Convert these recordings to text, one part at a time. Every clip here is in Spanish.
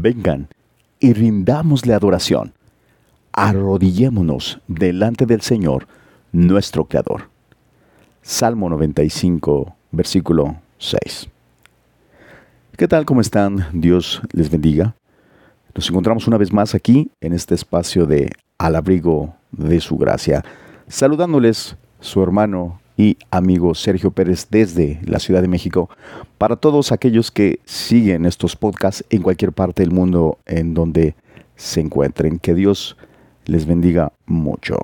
vengan y rindámosle adoración. Arrodillémonos delante del Señor, nuestro Creador. Salmo 95, versículo 6. ¿Qué tal? ¿Cómo están? Dios les bendiga. Nos encontramos una vez más aquí en este espacio de Al abrigo de su gracia, saludándoles su hermano y amigo Sergio Pérez desde la Ciudad de México. Para todos aquellos que siguen estos podcasts en cualquier parte del mundo en donde se encuentren, que Dios les bendiga mucho.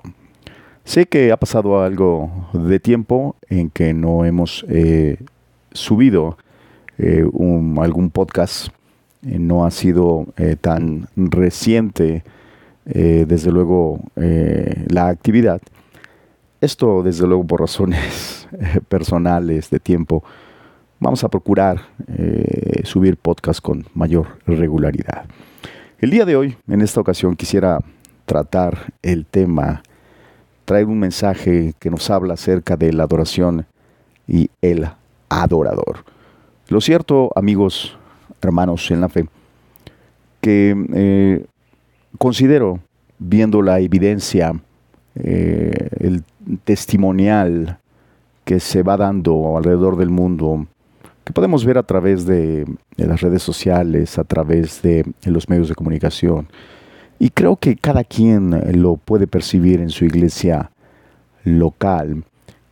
Sé que ha pasado algo de tiempo en que no hemos eh, subido eh, algún podcast, eh, no ha sido tan reciente, desde luego, la actividad. Esto, desde luego, por razones personales de tiempo, vamos a procurar eh, subir podcast con mayor regularidad. El día de hoy, en esta ocasión, quisiera tratar el tema, traer un mensaje que nos habla acerca de la adoración y el adorador. Lo cierto, amigos, hermanos en la fe, que eh, considero, viendo la evidencia, eh, el testimonial que se va dando alrededor del mundo, que podemos ver a través de, las redes sociales, a través de, los medios de comunicación. Y creo que cada quien lo puede percibir en su iglesia local.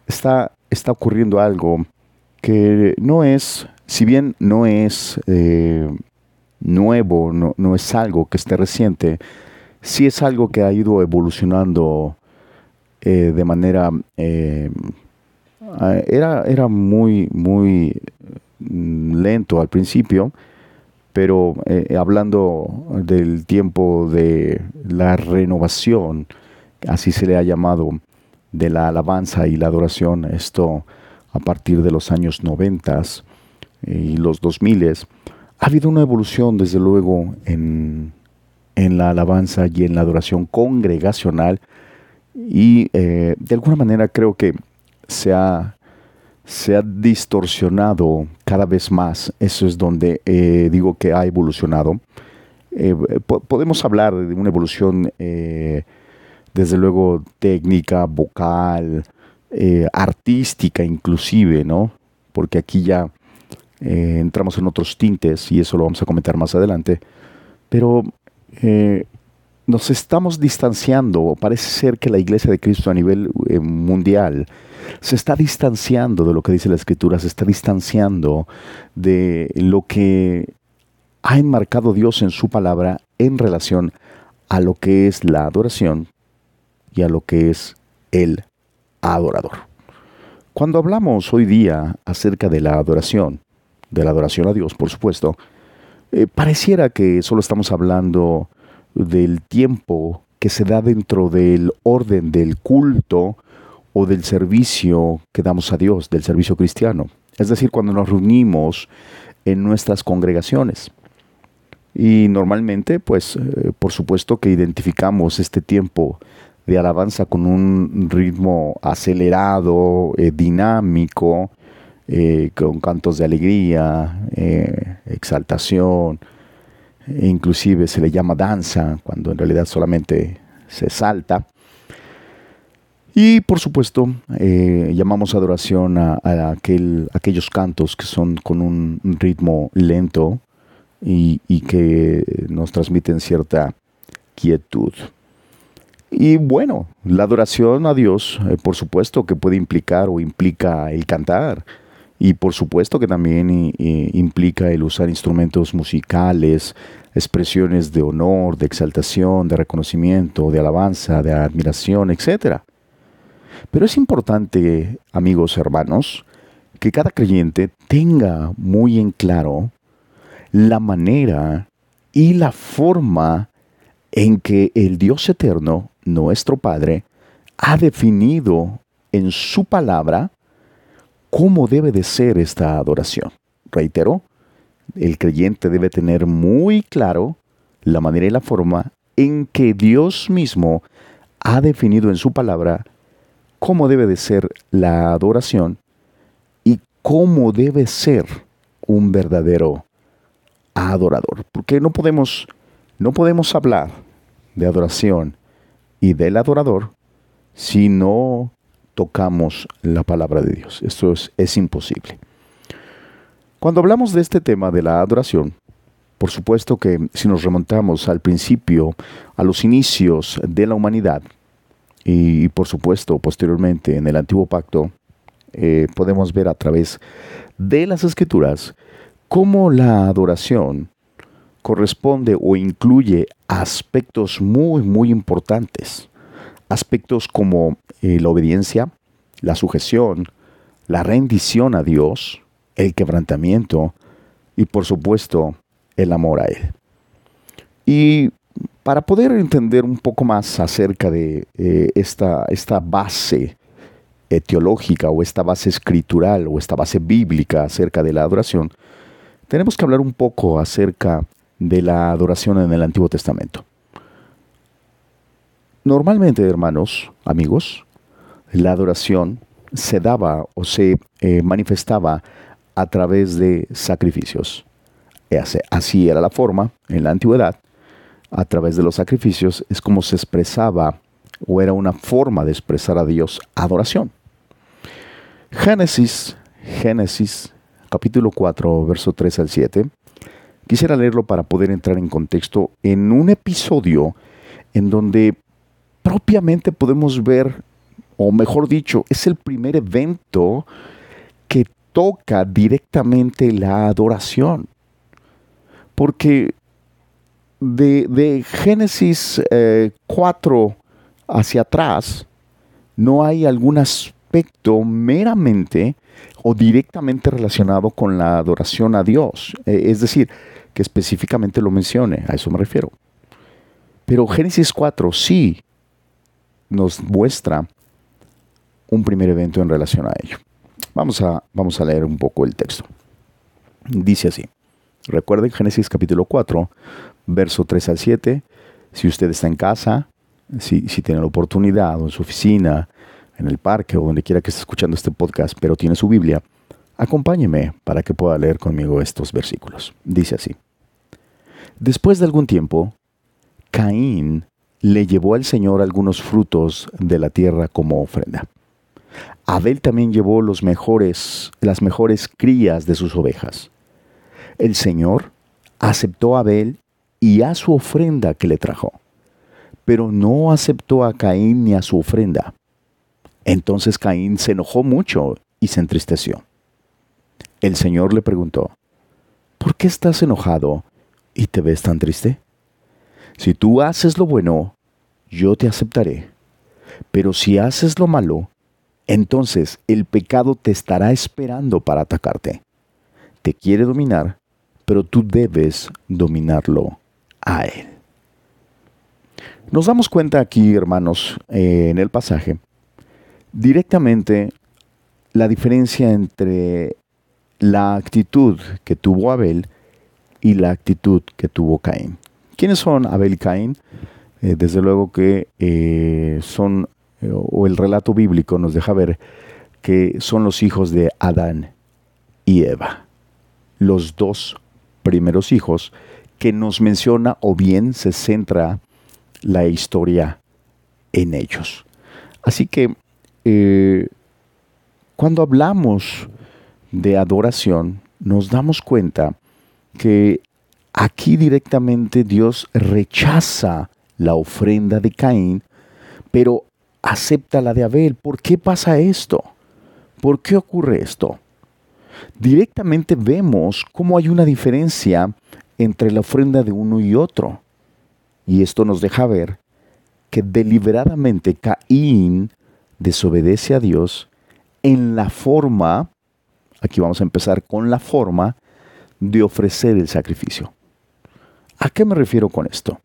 Está, está ocurriendo algo que no es, si bien no es eh, nuevo, no, no, es algo que esté reciente, sí es algo que ha ido evolucionando eh, de manera... Eh, era, era muy, muy mm, lento al principio, pero eh, hablando del tiempo de la renovación, así se le ha llamado, de la alabanza y la adoración, esto a partir de los años 90 y los 2000, ha habido una evolución desde luego en, en la alabanza y en la adoración congregacional y eh, de alguna manera creo que se ha, se ha, distorsionado cada vez más. Eso es donde eh, digo que ha evolucionado. Eh, podemos hablar de una evolución, desde luego, técnica, vocal, artística inclusive, ¿no? Porque aquí ya entramos en otros tintes y eso lo vamos a comentar más adelante. Pero nos estamos distanciando, parece ser que la iglesia de Cristo a nivel eh, mundial se está distanciando de lo que dice la escritura, se está distanciando de lo que ha enmarcado Dios en su palabra en relación a lo que es la adoración y a lo que es el adorador. Cuando hablamos hoy día acerca de la adoración, de la adoración a Dios, por supuesto, eh, pareciera que solo estamos hablando del tiempo que se da dentro del orden del culto o del servicio que damos a Dios, del servicio cristiano. Es decir, cuando nos reunimos en nuestras congregaciones. Y normalmente, pues, eh, por supuesto que identificamos este tiempo de alabanza con un ritmo acelerado, eh, dinámico, eh, con cantos de alegría, exaltación, inclusive se le llama danza, cuando en realidad solamente se salta. Y por supuesto, eh, llamamos adoración a, aquel, aquellos cantos que son con un ritmo lento y, que nos transmiten cierta quietud. Y bueno, la adoración a Dios, eh, por supuesto que puede implicar o implica el cantar. Y por supuesto que también implica el usar instrumentos musicales, expresiones de honor, de exaltación, de reconocimiento, de alabanza, de admiración, etc. Pero es importante, amigos hermanos, que cada creyente tenga muy en claro la manera y la forma en que el Dios eterno, nuestro Padre, ha definido en su palabra cómo debe de ser esta adoración. Reitero, el creyente debe tener muy claro la manera y la forma en que Dios mismo ha definido en su palabra cómo debe de ser la adoración y cómo debe ser un verdadero adorador, porque no podemos, no podemos hablar de adoración y del adorador si no tocamos la palabra de Dios. Esto es, imposible. Cuando hablamos de este tema de la adoración, por supuesto que si nos remontamos al principio, a los inicios de la humanidad, y, por supuesto posteriormente en el antiguo pacto, eh, podemos ver a través de las escrituras cómo la adoración corresponde o incluye aspectos muy, muy importantes. Aspectos como eh, la obediencia, la sujeción, la rendición a Dios, el quebrantamiento y por supuesto el amor a Él. Y para poder entender un poco más acerca de eh, esta, esta base teológica o esta base escritural o esta base bíblica acerca de la adoración, tenemos que hablar un poco acerca de la adoración en el Antiguo Testamento. Normalmente, hermanos, amigos, la adoración se daba o se eh, manifestaba a través de sacrificios. Así era la forma en la antigüedad. A través de los sacrificios es como se expresaba o era una forma de expresar a Dios adoración. Génesis, Génesis, capítulo 4, verso 3 al 7. Quisiera leerlo para poder entrar en contexto en un episodio en donde propiamente podemos ver, o mejor dicho, es el primer evento que toca directamente la adoración. Porque de, Génesis 4 eh, hacia atrás no hay algún aspecto meramente o directamente relacionado con la adoración a Dios. Eh, es decir, que específicamente lo mencione, a eso me refiero. Pero Génesis 4 sí nos muestra un primer evento en relación a ello. Vamos a, vamos a leer un poco el texto. Dice así. Recuerden Génesis capítulo 4, verso 3 al 7. Si usted está en casa, si, si tiene la oportunidad o en su oficina, en el parque o donde quiera que esté escuchando este podcast, pero tiene su Biblia, acompáñeme para que pueda leer conmigo estos versículos. Dice así. Después de algún tiempo, Caín le llevó al Señor algunos frutos de la tierra como ofrenda. Abel también llevó las mejores crías de sus ovejas. El Señor aceptó a Abel y a su ofrenda que le trajo, pero no aceptó a Caín ni a su ofrenda. Entonces Caín se enojó mucho y se entristeció. El Señor le preguntó, ¿por qué estás enojado y te ves tan triste? Si tú haces lo bueno, yo te aceptaré. Pero si haces lo malo, entonces el pecado te estará esperando para atacarte. Te quiere dominar, pero tú debes dominarlo a él. Nos damos cuenta aquí, hermanos, en el pasaje, directamente la diferencia entre la actitud que tuvo Abel y la actitud que tuvo Caín. ¿Quiénes son Abel y Caín? Eh, desde luego que eh, son, eh, o el relato bíblico nos deja ver que son los hijos de Adán y Eva, los dos primeros hijos que nos menciona o bien se centra la historia en ellos. Así que cuando hablamos de adoración, nos damos cuenta que aquí directamente Dios rechaza la ofrenda de Caín, pero acepta la de Abel. ¿Por qué pasa esto? ¿Por qué ocurre esto? Directamente vemos cómo hay una diferencia entre la ofrenda de uno y otro. Y esto nos deja ver que deliberadamente Caín desobedece a Dios en la forma, aquí vamos a empezar con la forma de ofrecer el sacrificio. ¿A qué me refiero con esto?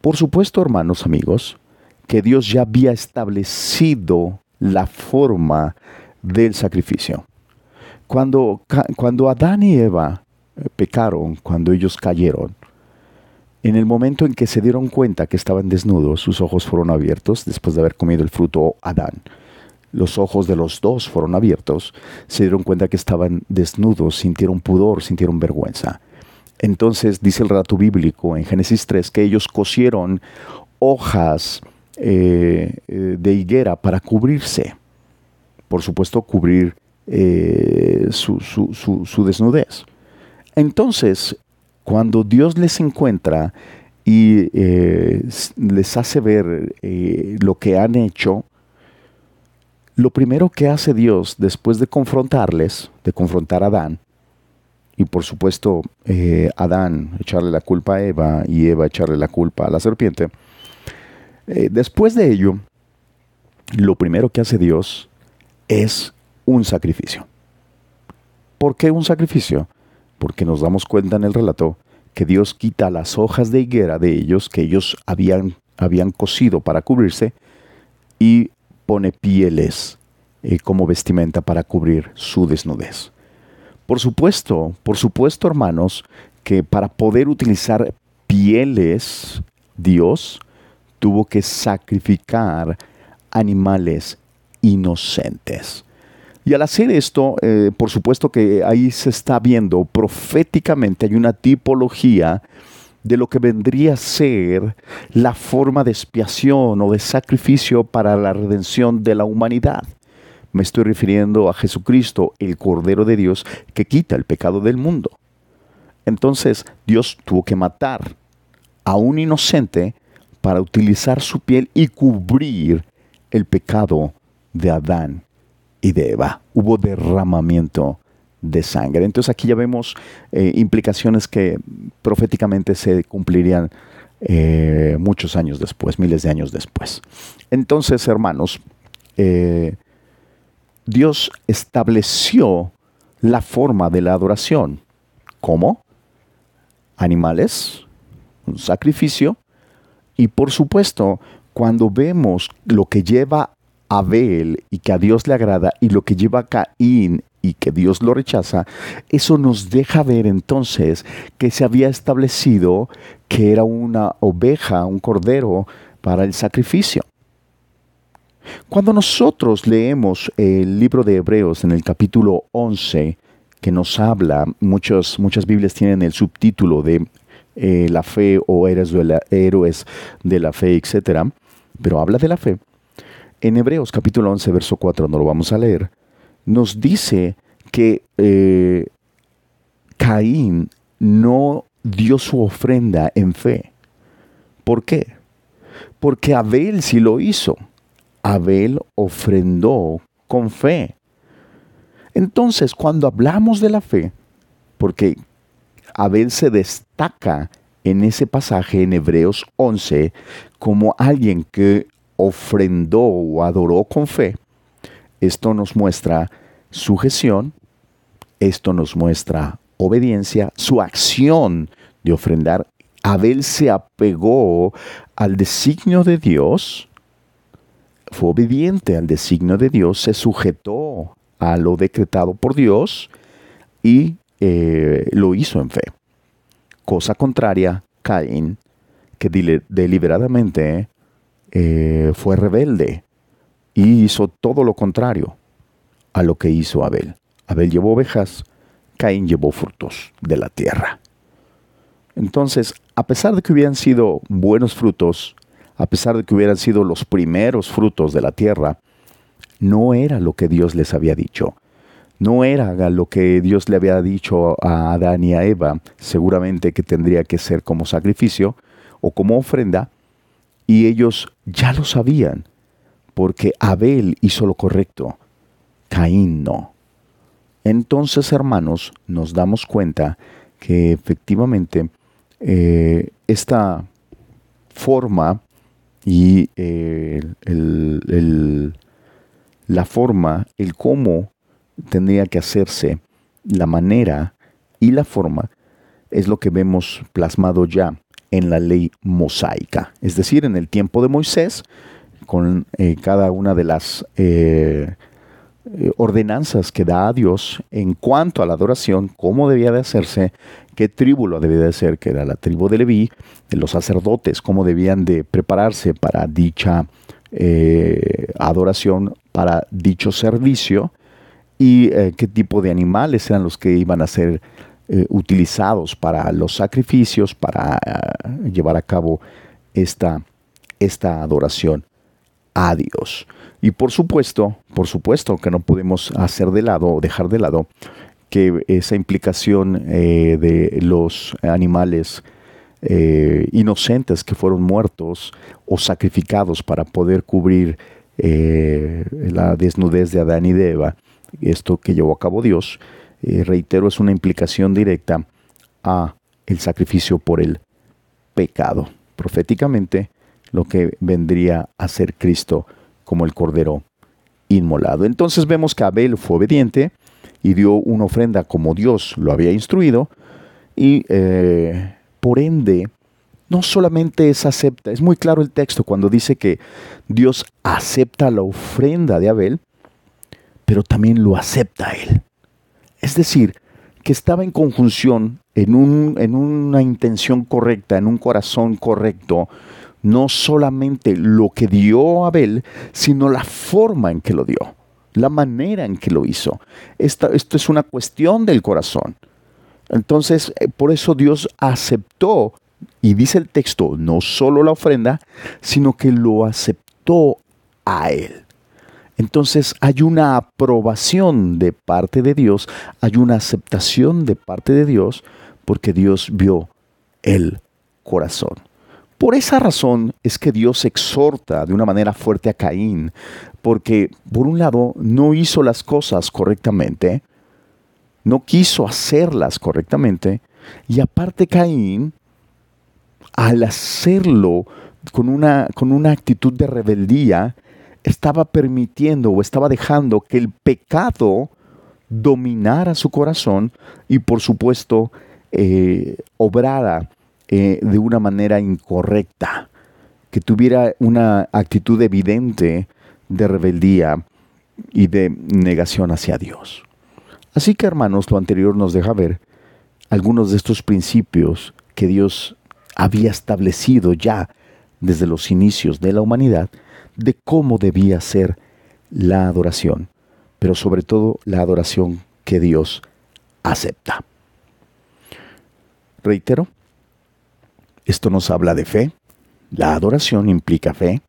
Por supuesto, hermanos, amigos, que Dios ya había establecido la forma del sacrificio. Cuando, cuando Adán y Eva eh, pecaron, cuando ellos cayeron, en el momento en que se dieron cuenta que estaban desnudos, sus ojos fueron abiertos después de haber comido el fruto Adán. los ojos de los dos fueron abiertos, se dieron cuenta que estaban desnudos, sintieron pudor, sintieron vergüenza. Entonces dice el relato bíblico en Génesis 3 que ellos cosieron hojas eh, eh, de higuera para cubrirse. Por supuesto, cubrir eh, su, su desnudez. Entonces, cuando Dios les encuentra y les hace ver lo que han hecho, lo primero que hace Dios después de confrontarles, de confrontar a Adán, y por supuesto eh, Adán echarle la culpa a Eva y Eva echarle la culpa a la serpiente, eh, después de ello, lo primero que hace Dios es un sacrificio. ¿Por qué un sacrificio? Porque nos damos cuenta en el relato que Dios quita las hojas de higuera de ellos que ellos habían, habían cosido para cubrirse y pone pieles eh, como vestimenta para cubrir su desnudez. Por supuesto, por supuesto, hermanos, que para poder utilizar pieles, Dios tuvo que sacrificar animales inocentes. Y al hacer esto, eh, por supuesto que ahí se está viendo proféticamente, hay una tipología de lo que vendría a ser la forma de expiación o de sacrificio para la redención de la humanidad. Me estoy refiriendo a Jesucristo, el Cordero de Dios, que quita el pecado del mundo. Entonces Dios tuvo que matar a un inocente para utilizar su piel y cubrir el pecado de Adán y de Eva. Hubo derramamiento de sangre. Entonces aquí ya vemos eh, implicaciones que proféticamente se cumplirían eh, muchos años después, miles de años después. Entonces, hermanos, eh, Dios estableció la forma de la adoración. ¿Cómo? Animales, un sacrificio, y por supuesto, cuando vemos lo que lleva Abel y que a Dios le agrada y lo que lleva Caín y que Dios lo rechaza, eso nos deja ver entonces que se había establecido que era una oveja, un cordero para el sacrificio. Cuando nosotros leemos el libro de Hebreos en el capítulo 11, que nos habla, muchos, muchas Biblias tienen el subtítulo de eh, la fe o héroes de la, héroes de la fe, etc., pero habla de la fe. En Hebreos capítulo 11, verso 4, no lo vamos a leer, nos dice que eh, Caín no dio su ofrenda en fe. ¿Por qué? Porque Abel sí lo hizo. Abel ofrendó con fe. Entonces, cuando hablamos de la fe, porque Abel se destaca en ese pasaje en Hebreos 11 como alguien que ofrendó o adoró con fe, esto nos muestra sujeción, esto nos muestra obediencia, su acción de ofrendar. Abel se apegó al designio de Dios, fue obediente al designio de Dios, se sujetó a lo decretado por Dios y eh, lo hizo en fe. Cosa contraria, Caín, que deliberadamente eh, fue rebelde y hizo todo lo contrario a lo que hizo Abel. Abel llevó ovejas, Caín llevó frutos de la tierra. Entonces, a pesar de que hubieran sido buenos frutos, a pesar de que hubieran sido los primeros frutos de la tierra, no era lo que Dios les había dicho. No era lo que Dios le había dicho a Adán y a Eva, seguramente que tendría que ser como sacrificio o como ofrenda, y ellos ya lo sabían, porque Abel hizo lo correcto, Caín no. Entonces, hermanos, nos damos cuenta que efectivamente eh, esta forma y eh, la forma, el cómo tendría que hacerse, la manera y la forma, es lo que vemos plasmado ya en la ley mosaica, es decir, en el tiempo de Moisés, con eh, cada una de las eh, ordenanzas que da a Dios en cuanto a la adoración, cómo debía de hacerse, qué tribu lo debía de hacer, que era la tribu de Leví, de los sacerdotes, cómo debían de prepararse para dicha adoración para dicho servicio y eh, qué tipo de animales eran los que iban a ser eh, utilizados para los sacrificios, para eh, llevar a cabo esta, esta adoración a Dios. Y por supuesto, por supuesto que no podemos hacer de lado o dejar de lado que esa implicación de los animales inocentes que fueron muertos o sacrificados para poder cubrir la desnudez de Adán y de Eva, esto que llevó a cabo Dios, eh, reitero, es una implicación directa a el sacrificio por el pecado. Proféticamente, lo que vendría a ser Cristo como el Cordero inmolado. Entonces vemos que Abel fue obediente y dio una ofrenda como Dios lo había instruido y eh, por ende no solamente es acepta, es muy claro el texto cuando dice que Dios acepta la ofrenda de Abel, pero también lo acepta él. Es decir, que estaba en conjunción, en, un, en una intención correcta, en un corazón correcto, no solamente lo que dio Abel, sino la forma en que lo dio, la manera en que lo hizo. esto es una cuestión del corazón. Entonces, eh, por eso Dios aceptó, y dice el texto, no solo la ofrenda, sino que lo aceptó a él. Entonces hay una aprobación de parte de Dios, hay una aceptación de parte de Dios, porque Dios vio el corazón. Por esa razón es que Dios exhorta de una manera fuerte a Caín, porque por un lado no hizo las cosas correctamente, no quiso hacerlas correctamente, y aparte Caín, al hacerlo con una, con una actitud de rebeldía, estaba permitiendo o estaba dejando que el pecado dominara su corazón y por supuesto eh, obrara eh, de una manera incorrecta, que tuviera una actitud evidente de rebeldía y de negación hacia Dios. Así que hermanos, lo anterior nos deja ver algunos de estos principios que Dios había establecido ya desde los inicios de la humanidad de cómo debía ser la adoración, pero sobre todo la adoración que Dios acepta. Reitero, esto nos habla de fe. La adoración implica fe,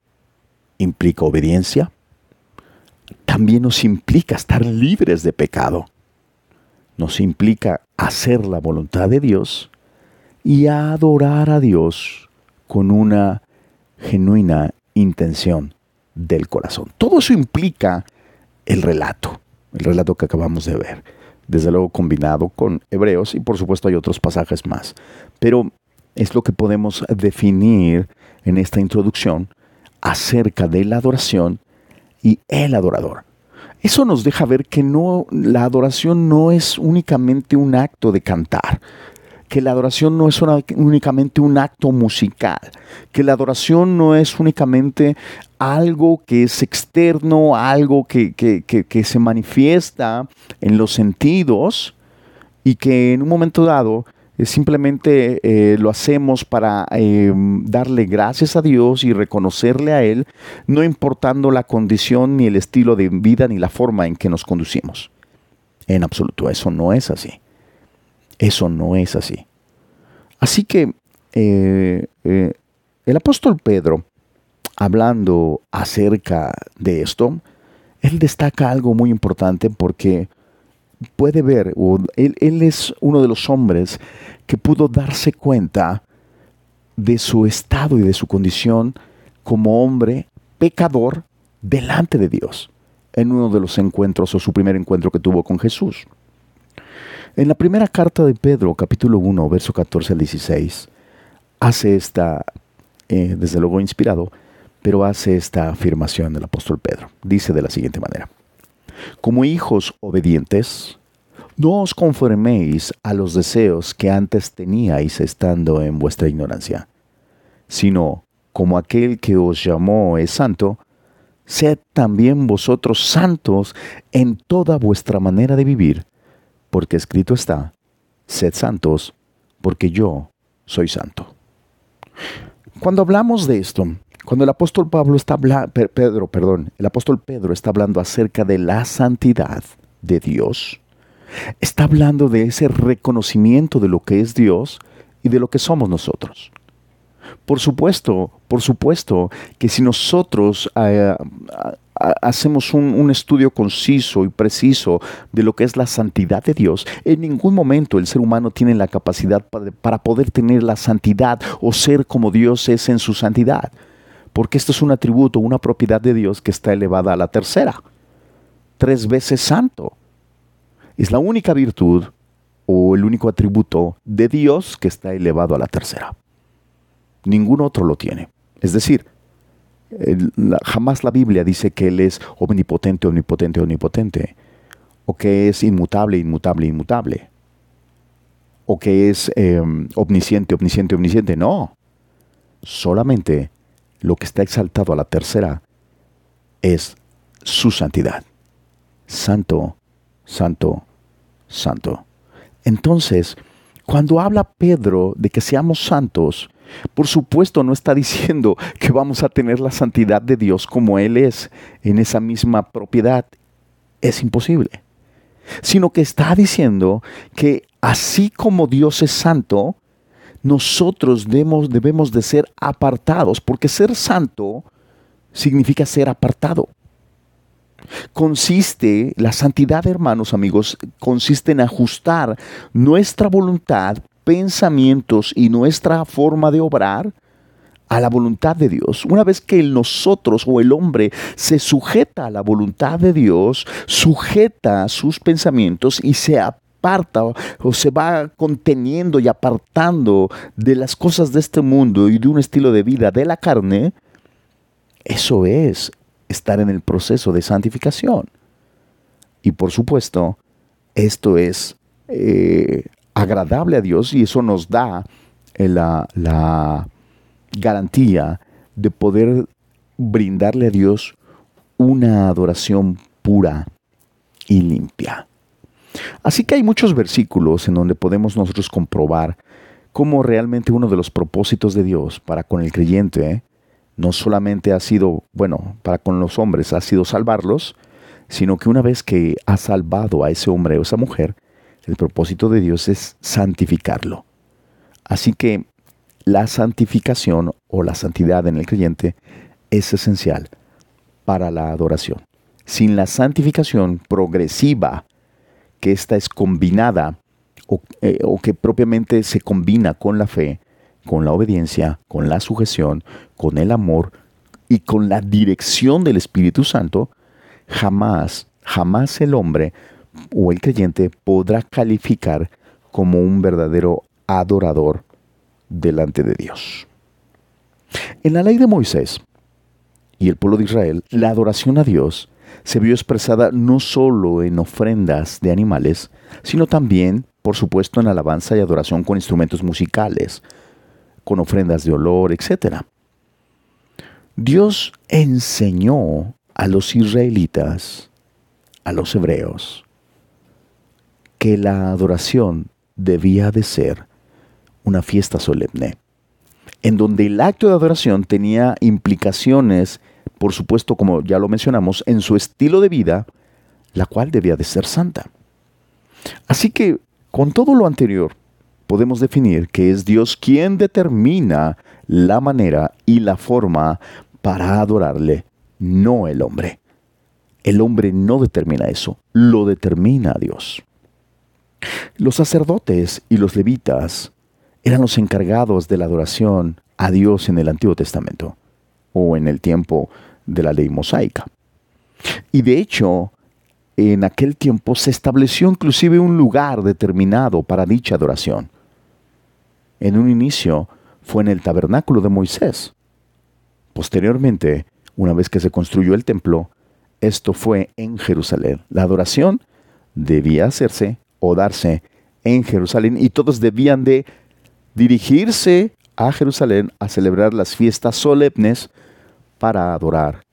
implica obediencia, también nos implica estar libres de pecado, nos implica hacer la voluntad de Dios y adorar a Dios con una genuina intención del corazón. Todo eso implica el relato, el relato que acabamos de ver, desde luego combinado con Hebreos y por supuesto hay otros pasajes más, pero es lo que podemos definir en esta introducción acerca de la adoración y el adorador. Eso nos deja ver que no la adoración no es únicamente un acto de cantar, que la adoración no es únicamente un acto musical, que la adoración no es únicamente algo que es externo, algo que, se manifiesta en los sentidos y que en un momento dado simplemente eh, lo hacemos para eh, darle gracias a Dios y reconocerle a Él, no importando la condición ni el estilo de vida ni la forma en que nos conducimos. En absoluto, eso no es así. Eso no es así. Así que eh, eh, el apóstol Pedro, hablando acerca de esto, él destaca algo muy importante porque puede ver, él, es uno de los hombres que pudo darse cuenta de su estado y de su condición como hombre pecador delante de Dios en uno de los encuentros o su primer encuentro que tuvo con Jesús. En la primera carta de Pedro, capítulo 1, verso 14 al 16, hace esta, eh, desde luego inspirado, pero hace esta afirmación del apóstol Pedro. Dice de la siguiente manera, como hijos obedientes, no os conforméis a los deseos que antes teníais estando en vuestra ignorancia, sino como aquel que os llamó es santo, sed también vosotros santos en toda vuestra manera de vivir, porque escrito está, sed santos, porque yo soy santo. Cuando hablamos de esto, Cuando el apóstol Pablo está hablando, Pedro, perdón, el apóstol Pedro está hablando acerca de la santidad de Dios, está hablando de ese reconocimiento de lo que es Dios y de lo que somos nosotros. Por supuesto, por supuesto que si nosotros eh, hacemos un, estudio conciso y preciso de lo que es la santidad de Dios, en ningún momento el ser humano tiene la capacidad para, poder tener la santidad o ser como Dios es en su santidad. Porque esto es un atributo, una propiedad de Dios que está elevada a la tercera. Tres veces santo. Es la única virtud o el único atributo de Dios que está elevado a la tercera. Ningún otro lo tiene. Es decir, jamás la Biblia dice que Él es omnipotente, omnipotente, omnipotente, o que es inmutable, inmutable, inmutable, o que es em, omnisciente, omnisciente, omnisciente. No, solamente lo que está exaltado a la tercera es su santidad. Santo, santo, santo. Entonces, cuando habla Pedro de que seamos santos, por supuesto, no está diciendo que vamos a tener la santidad de Dios como Él es en esa misma propiedad. Es imposible. Sino que está diciendo que así como Dios es santo, nosotros debemos, debemos de ser apartados, porque ser santo significa ser apartado. Consiste, la santidad, hermanos, amigos, consiste en ajustar nuestra voluntad pensamientos y nuestra forma de obrar a la voluntad de Dios. Una vez que el nosotros o el hombre se sujeta a la voluntad de Dios, sujeta sus pensamientos y se aparta o se va conteniendo y apartando de las cosas de este mundo y de un estilo de vida de la carne, eso es estar en el proceso de santificación. Y por supuesto, esto es eh, agradable a Dios y eso nos da eh, la, la garantía de poder brindarle a Dios una adoración pura y limpia. Así que hay muchos versículos en donde podemos nosotros comprobar cómo realmente uno de los propósitos de Dios para con el creyente no solamente ha sido, bueno, para con los hombres ha sido salvarlos, sino que una vez que ha salvado a ese hombre o esa mujer, el propósito de Dios es santificarlo. Así que la santificación o la santidad en el creyente es esencial para la adoración. Sin la santificación progresiva, que ésta es combinada o, eh, o, que propiamente se combina con la fe, con la obediencia, con la sujeción, con el amor y con la dirección del Espíritu Santo, jamás, jamás el hombre o el creyente podrá calificar como un verdadero adorador delante de Dios. En la ley de Moisés y el pueblo de Israel, la adoración a Dios se vio expresada no solo en ofrendas de animales, sino también, por supuesto, en alabanza y adoración con instrumentos musicales, con ofrendas de olor, etc. Dios enseñó a los israelitas, a los hebreos, que la adoración debía de ser una fiesta solemne, en donde el acto de adoración tenía implicaciones, por supuesto, como ya lo mencionamos, en su estilo de vida, la cual debía de ser santa. Así que, con todo lo anterior, podemos definir que es Dios quien determina la manera y la forma para adorarle, no el hombre. El hombre no determina eso, lo determina Dios. Los sacerdotes y los levitas eran los encargados de la adoración a Dios en el Antiguo Testamento o en el tiempo de la ley mosaica. Y de hecho, en aquel tiempo se estableció inclusive un lugar determinado para dicha adoración. En un inicio fue en el tabernáculo de Moisés. Posteriormente, una vez que se construyó el templo, esto fue en Jerusalén. La adoración debía hacerse o darse en Jerusalén y todos debían de dirigirse a Jerusalén a celebrar las fiestas solemnes para adorar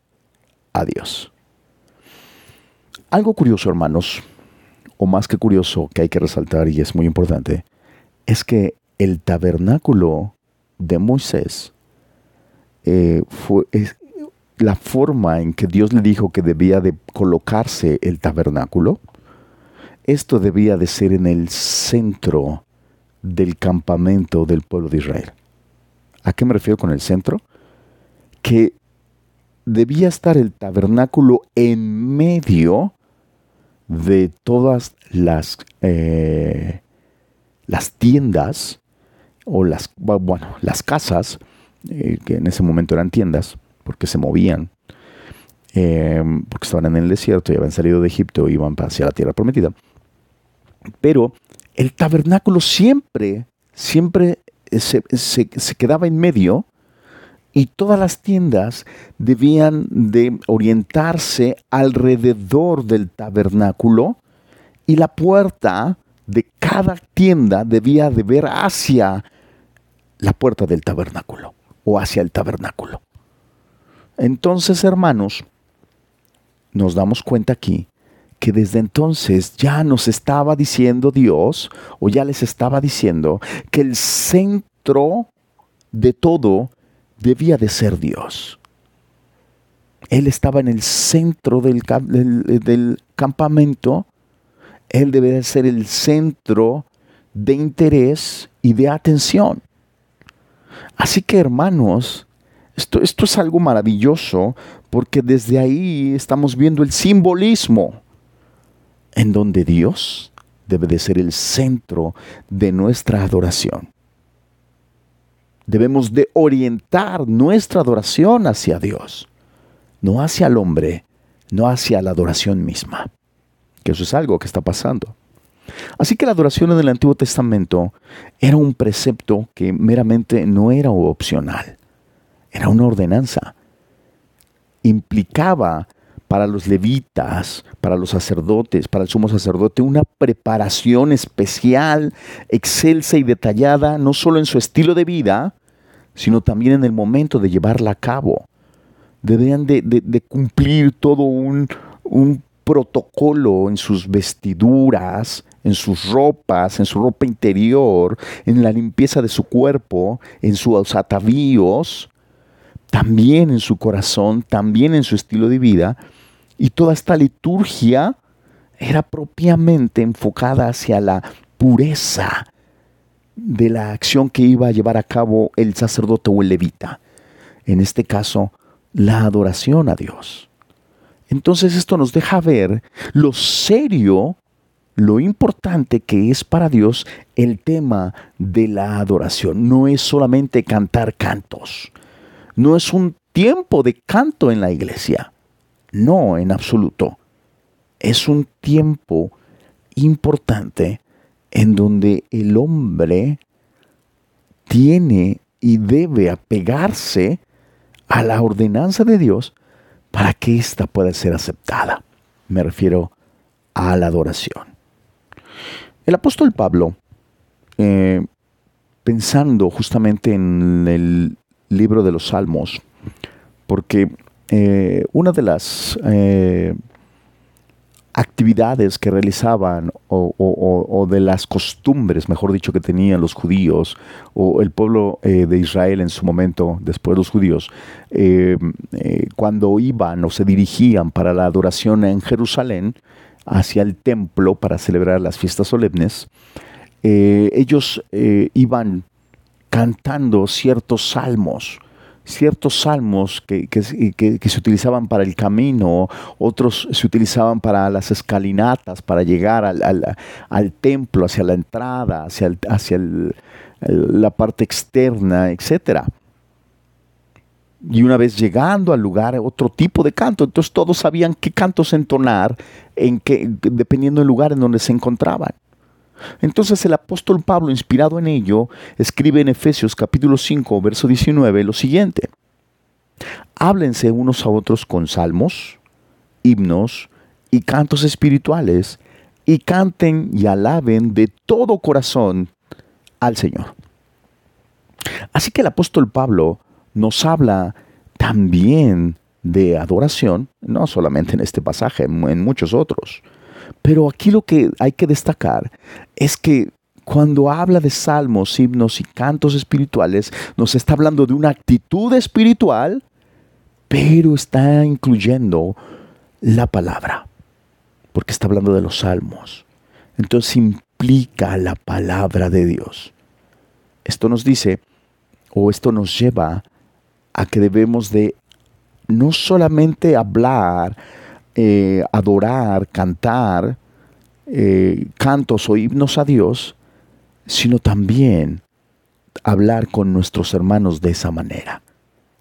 a Dios. Algo curioso, hermanos, o más que curioso que hay que resaltar y es muy importante, es que el tabernáculo de Moisés eh, fue la forma en que Dios le dijo que debía de colocarse el tabernáculo. Esto debía de ser en el centro del campamento del pueblo de Israel. ¿A qué me refiero con el centro? Que debía estar el tabernáculo en medio de todas las, eh, las tiendas o las, bueno, las casas, eh, que en ese momento eran tiendas, porque se movían, eh, porque estaban en el desierto y habían salido de Egipto y iban hacia la tierra prometida. Pero el tabernáculo siempre, siempre se, se quedaba en medio y todas las tiendas debían de orientarse alrededor del tabernáculo y la puerta de cada tienda debía de ver hacia la puerta del tabernáculo o hacia el tabernáculo. Entonces, hermanos, nos damos cuenta aquí que desde entonces ya nos estaba diciendo Dios, o ya les estaba diciendo, que el centro de todo debía de ser Dios. Él estaba en el centro del, campamento, Él debe de ser el centro de interés y de atención. Así que hermanos, esto, esto es algo maravilloso porque desde ahí estamos viendo el simbolismo en donde Dios debe de ser el centro de nuestra adoración debemos de orientar nuestra adoración hacia Dios, no hacia el hombre, no hacia la adoración misma. Que eso es algo que está pasando. Así que la adoración en el Antiguo Testamento era un precepto que meramente no era opcional, era una ordenanza. Implicaba para los levitas, para los sacerdotes, para el sumo sacerdote, una preparación especial, excelsa y detallada, no solo en su estilo de vida, sino también en el momento de llevarla a cabo. Debían de, cumplir todo un, un protocolo en sus vestiduras, en sus ropas, en su ropa interior, en la limpieza de su cuerpo, en sus atavíos, también en su corazón, también en su estilo de vida. Y toda esta liturgia era propiamente enfocada hacia la pureza, de la acción que iba a llevar a cabo el sacerdote o el levita. En este caso, la adoración a Dios. Entonces esto nos deja ver lo serio, lo importante que es para Dios el tema de la adoración. No es solamente cantar cantos. No es un tiempo de canto en la iglesia. No, en absoluto. Es un tiempo importante en donde el hombre tiene y debe apegarse a la ordenanza de Dios para que ésta pueda ser aceptada. Me refiero a la adoración. El apóstol Pablo, eh, pensando justamente en el libro de los Salmos, porque eh, una de las eh, actividades que realizaban o, de las costumbres, mejor dicho, que tenían los judíos o el pueblo eh, de Israel en su momento, después de los judíos, cuando iban o se dirigían para la adoración en Jerusalén, hacia el templo para celebrar las fiestas solemnes, ellos iban cantando ciertos salmos ciertos salmos que, se utilizaban para el camino, otros se utilizaban para las escalinatas, para llegar al, templo, hacia la entrada, hacia, hacia la parte externa, etc. Y una vez llegando al lugar, otro tipo de canto. Entonces todos sabían qué cantos entonar, en dependiendo del lugar en donde se encontraban. Entonces el apóstol Pablo, inspirado en ello, escribe en Efesios capítulo 5, verso 19 lo siguiente. Háblense unos a otros con salmos, himnos y cantos espirituales, y canten y alaben de todo corazón al Señor. Así que el apóstol Pablo nos habla también de adoración, no solamente en este pasaje, en muchos otros. Pero aquí lo que hay que destacar es que cuando habla de salmos, himnos y cantos espirituales, nos está hablando de una actitud espiritual, pero está incluyendo la palabra, porque está hablando de los salmos. Entonces implica la palabra de Dios. Esto nos dice, o esto nos lleva a que debemos de no solamente hablar, eh, adorar, cantar eh, cantos o himnos a Dios, sino también hablar con nuestros hermanos de esa manera.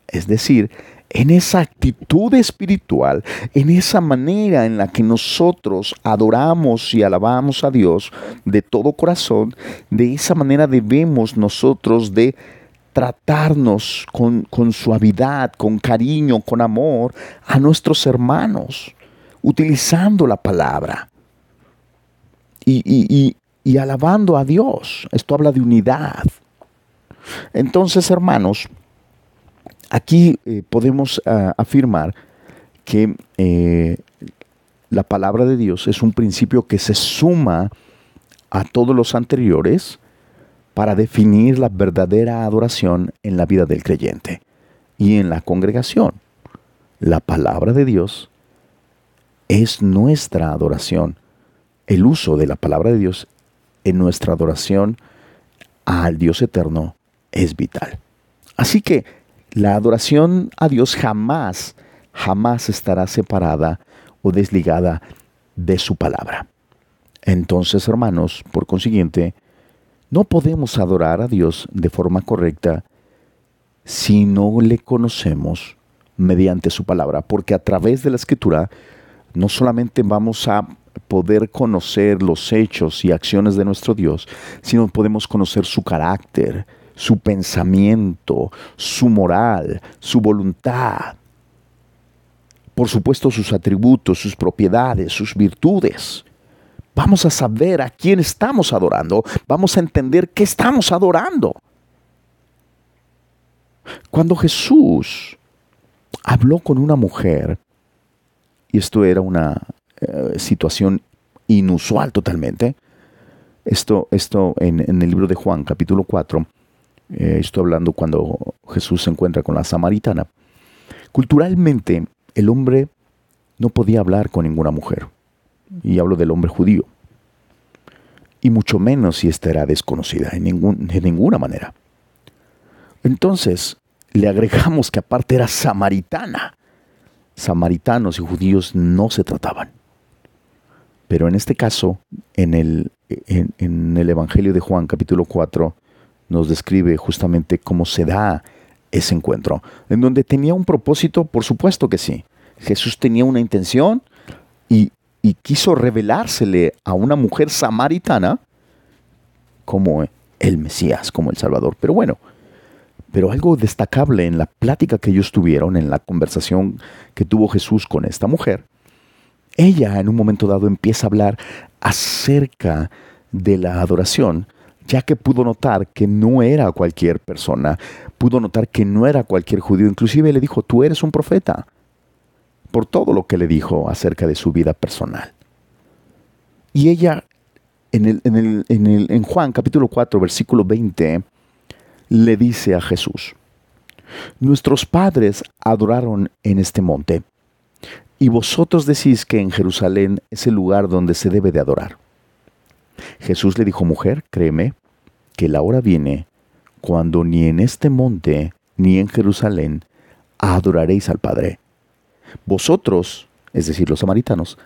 Es decir, en esa actitud espiritual, en esa manera en la que nosotros adoramos y alabamos a Dios de todo corazón, de esa manera debemos nosotros de tratarnos con, con suavidad, con cariño, con amor a nuestros hermanos, utilizando la palabra y, alabando a Dios. Esto habla de unidad. Entonces, hermanos, aquí eh, podemos ah, afirmar que eh, la palabra de Dios es un principio que se suma a todos los anteriores para definir la verdadera adoración en la vida del creyente y en la congregación. La palabra de Dios es nuestra adoración el uso de la palabra de Dios en nuestra adoración al Dios eterno es vital. Así que la adoración a Dios jamás, jamás estará separada o desligada de su palabra. Entonces, hermanos, por consiguiente, no podemos adorar a Dios de forma correcta si no le conocemos mediante su palabra, porque a través de la escritura no solamente vamos a poder conocer los hechos y acciones de nuestro Dios, sino podemos conocer su carácter, su pensamiento, su moral, su voluntad. Por supuesto sus atributos, sus propiedades, sus virtudes. Vamos a saber a quién estamos adorando. Vamos a entender qué estamos adorando. Cuando Jesús habló con una mujer, y esto era una eh, situación inusual totalmente. Esto, esto en, el libro de Juan, capítulo 4, eh, estoy hablando cuando Jesús se encuentra con la samaritana. Culturalmente, el hombre no podía hablar con ninguna mujer. Y hablo del hombre judío. Y mucho menos si ésta era desconocida, en, ningún, de ninguna manera. Entonces, le agregamos que aparte era samaritana. Samaritanos y judíos no se trataban. Pero en este caso, en el, en, el Evangelio de Juan capítulo 4, nos describe justamente cómo se da ese encuentro, en donde tenía un propósito, por supuesto que sí. Jesús tenía una intención y, y quiso revelársele a una mujer samaritana como el Mesías, como el Salvador. Pero bueno, pero algo destacable en la plática que ellos tuvieron, en la conversación que tuvo Jesús con esta mujer, ella en un momento dado empieza a hablar acerca de la adoración, ya que pudo notar que no era cualquier persona, pudo notar que no era cualquier judío, inclusive le dijo, tú eres un profeta, por todo lo que le dijo acerca de su vida personal. Y ella, en, el, en, en Juan capítulo 4, versículo 20, le dice a Jesús, Nuestros padres adoraron en este monte, y vosotros decís que en Jerusalén es el lugar donde se debe de adorar. Jesús le dijo, mujer, créeme, que la hora viene cuando ni en este monte ni en Jerusalén adoraréis al Padre. Vosotros, es decir, los samaritanos,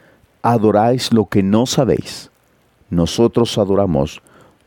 adoráis lo que no sabéis. Nosotros adoramos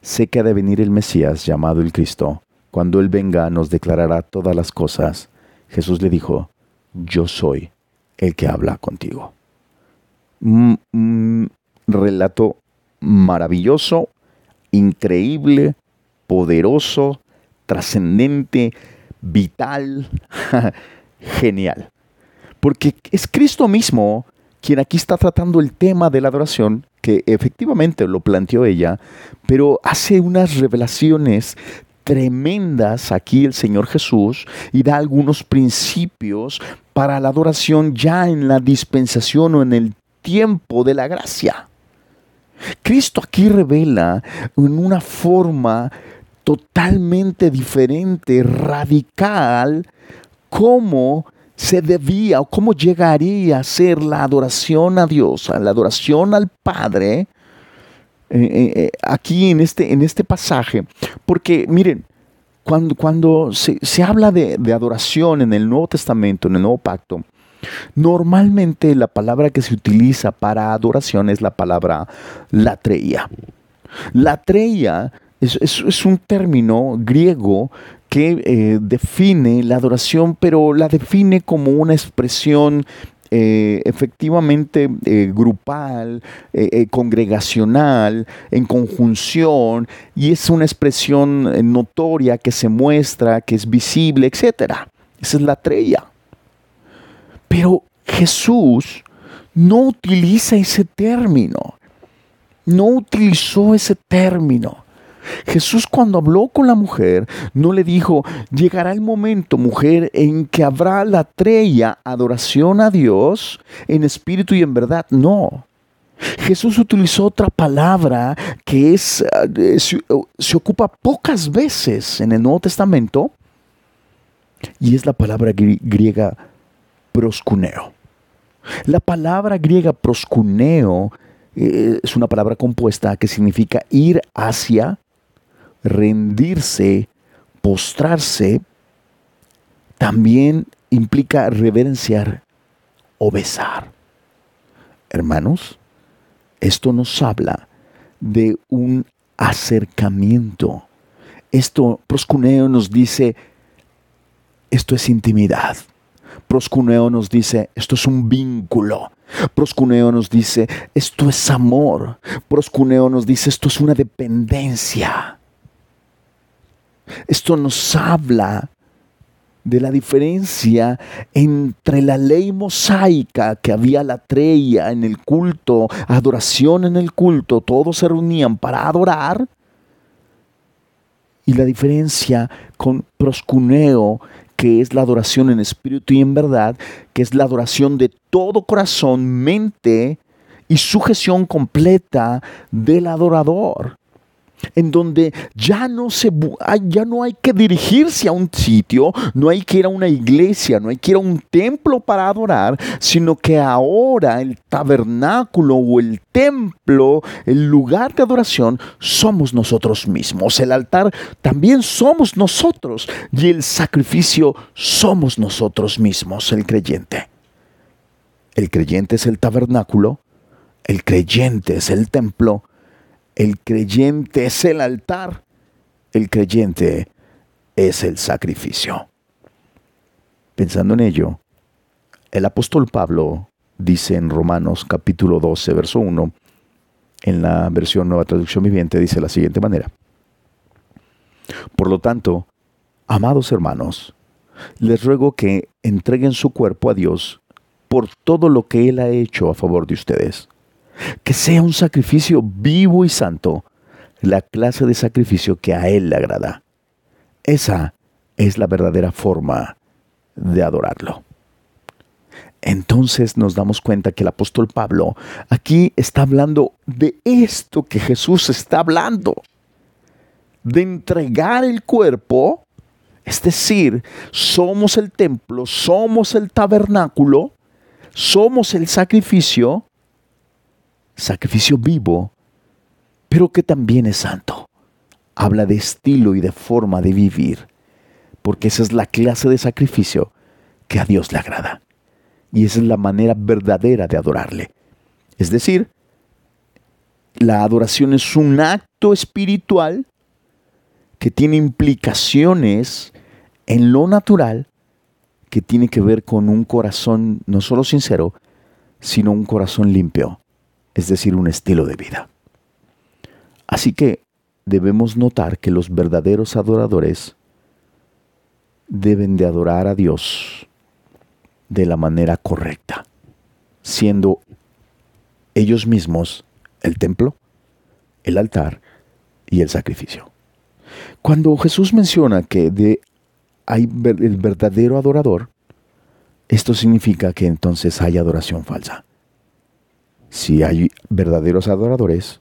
sé que ha de venir el Mesías llamado el Cristo. Cuando Él venga nos declarará todas las cosas. Jesús le dijo, yo soy el que habla contigo un relato maravilloso, increíble, poderoso, trascendente, vital, genial. Porque es Cristo mismo quien aquí está tratando el tema de la adoración, que efectivamente lo planteó ella, pero hace unas revelaciones tremendas aquí el Señor Jesús y da algunos principios para la adoración ya en la dispensación o en el tiempo de la gracia. Cristo aquí revela en una forma totalmente diferente, radical, cómo se debía o cómo llegaría a ser la adoración a Dios, a la adoración al Padre, eh, eh, eh, aquí en este, en este pasaje. Porque miren, cuando, cuando se, se habla de, de, adoración en el Nuevo Testamento, en el Nuevo Pacto, normalmente la palabra que se utiliza para adoración es la palabra latreia. Latreia es, un término griego que eh, define la adoración, pero la define como una expresión eh, efectivamente eh, grupal, congregacional, en conjunción, y es una expresión notoria que se muestra, que es visible, etc. Esa es la trella. Pero Jesús no utiliza ese término, no utilizó ese término. Jesús cuando habló con la mujer no le dijo, llegará el momento, mujer, en que habrá la trella adoración a Dios en espíritu y en verdad. No. Jesús utilizó otra palabra que es, eh, se, se ocupa pocas veces en el Nuevo Testamento y es la palabra griega proscuneo. La palabra griega proscuneo eh, es una palabra compuesta que significa ir hacia, rendirse, postrarse, también implica reverenciar o besar. Hermanos, esto nos habla de un acercamiento. Esto, proscuneo nos dice, esto es intimidad. Proscuneo nos dice, esto es un vínculo. Proscuneo nos dice, esto es amor. Proscuneo nos dice, esto es una dependencia. Esto nos habla de la diferencia entre la ley mosaica que había la treya en el culto, adoración en el culto, todos se reunían para adorar, y la diferencia con proscuneo, que es la adoración en espíritu y en verdad, que es la adoración de todo corazón, mente y sujeción completa del adorador en donde ya no, se, ya no hay que dirigirse a un sitio, no hay que ir a una iglesia, no hay que ir a un templo para adorar, sino que ahora el tabernáculo o el templo, el lugar de adoración, somos nosotros mismos. El altar también somos nosotros y el sacrificio somos nosotros mismos, el creyente. El creyente es el tabernáculo, el creyente es el templo, el creyente es el altar, el creyente es el sacrificio. Pensando en ello, el apóstol Pablo dice en Romanos capítulo 12, verso 1, en la versión Nueva Traducción Viviente, dice de la siguiente manera. Por lo tanto, amados hermanos, les ruego que entreguen su cuerpo a Dios por todo lo que Él ha hecho a favor de ustedes que sea un sacrificio vivo y santo, la clase de sacrificio que a Él le agrada. Esa es la verdadera forma de adorarlo. Entonces nos damos cuenta que el apóstol Pablo aquí está hablando de esto que Jesús está hablando, de entregar el cuerpo, es decir, somos el templo, somos el tabernáculo, somos el sacrificio, sacrificio vivo, pero que también es santo. Habla de estilo y de forma de vivir, porque esa es la clase de sacrificio que a Dios le agrada. Y esa es la manera verdadera de adorarle. Es decir, la adoración es un acto espiritual que tiene implicaciones en lo natural que tiene que ver con un corazón no solo sincero, sino un corazón limpio, es decir, un estilo de vida. Así que debemos notar que los verdaderos adoradores deben de adorar a Dios de la manera correcta, siendo ellos mismos el templo, el altar y el sacrificio. Cuando Jesús menciona que de, hay el verdadero adorador, esto significa que entonces hay adoración falsa. Si hay verdaderos adoradores,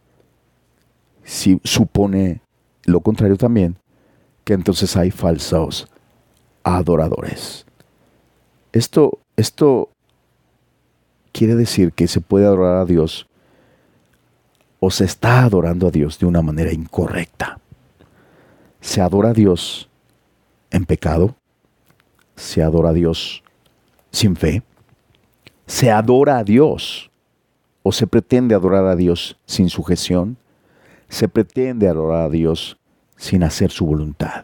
si supone lo contrario también, que entonces hay falsos adoradores. Esto, esto quiere decir que se puede adorar a Dios o se está adorando a Dios de una manera incorrecta. Se adora a Dios en pecado, se adora a Dios sin fe, se adora a Dios o se pretende adorar a Dios sin sujeción, se pretende adorar a Dios sin hacer su voluntad,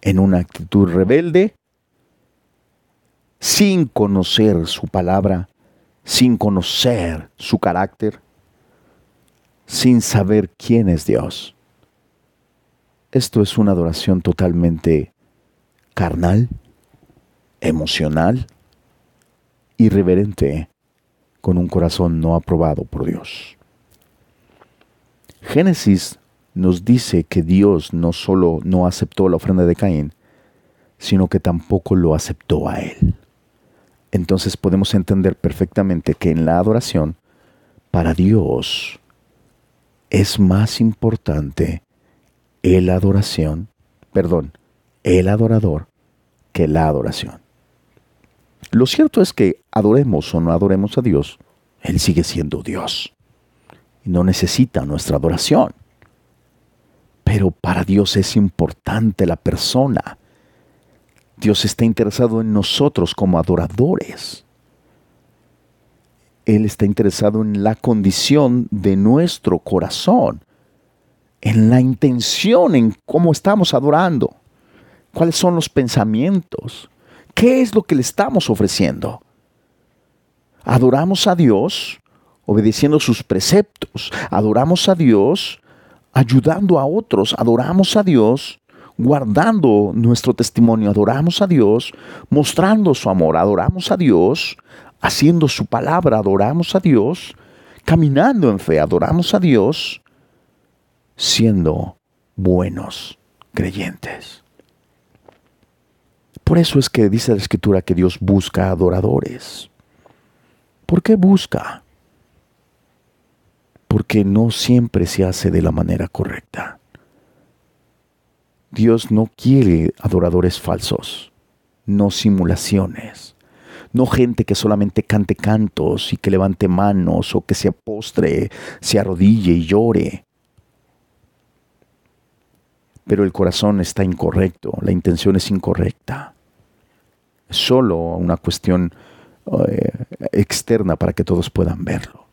en una actitud rebelde, sin conocer su palabra, sin conocer su carácter, sin saber quién es Dios. Esto es una adoración totalmente carnal, emocional, irreverente, con un corazón no aprobado por Dios. Génesis nos dice que Dios no solo no aceptó la ofrenda de Caín, sino que tampoco lo aceptó a él. Entonces podemos entender perfectamente que en la adoración, para Dios, es más importante el adoración, perdón, el adorador que la adoración. Lo cierto es que adoremos o no adoremos a Dios, Él sigue siendo Dios y no necesita nuestra adoración. Pero para Dios es importante la persona. Dios está interesado en nosotros como adoradores. Él está interesado en la condición de nuestro corazón, en la intención, en cómo estamos adorando, cuáles son los pensamientos, qué es lo que le estamos ofreciendo. Adoramos a Dios obedeciendo sus preceptos, adoramos a Dios ayudando a otros, adoramos a Dios guardando nuestro testimonio, adoramos a Dios mostrando su amor, adoramos a Dios haciendo su palabra, adoramos a Dios, caminando en fe, adoramos a Dios, siendo buenos creyentes. Por eso es que dice la Escritura que Dios busca adoradores. ¿Por qué busca? Porque no siempre se hace de la manera correcta. Dios no quiere adoradores falsos, no simulaciones no gente que solamente cante cantos y que levante manos o que se postre, se arrodille y llore. Pero el corazón está incorrecto, la intención es incorrecta. Solo una cuestión eh, externa para que todos puedan verlo.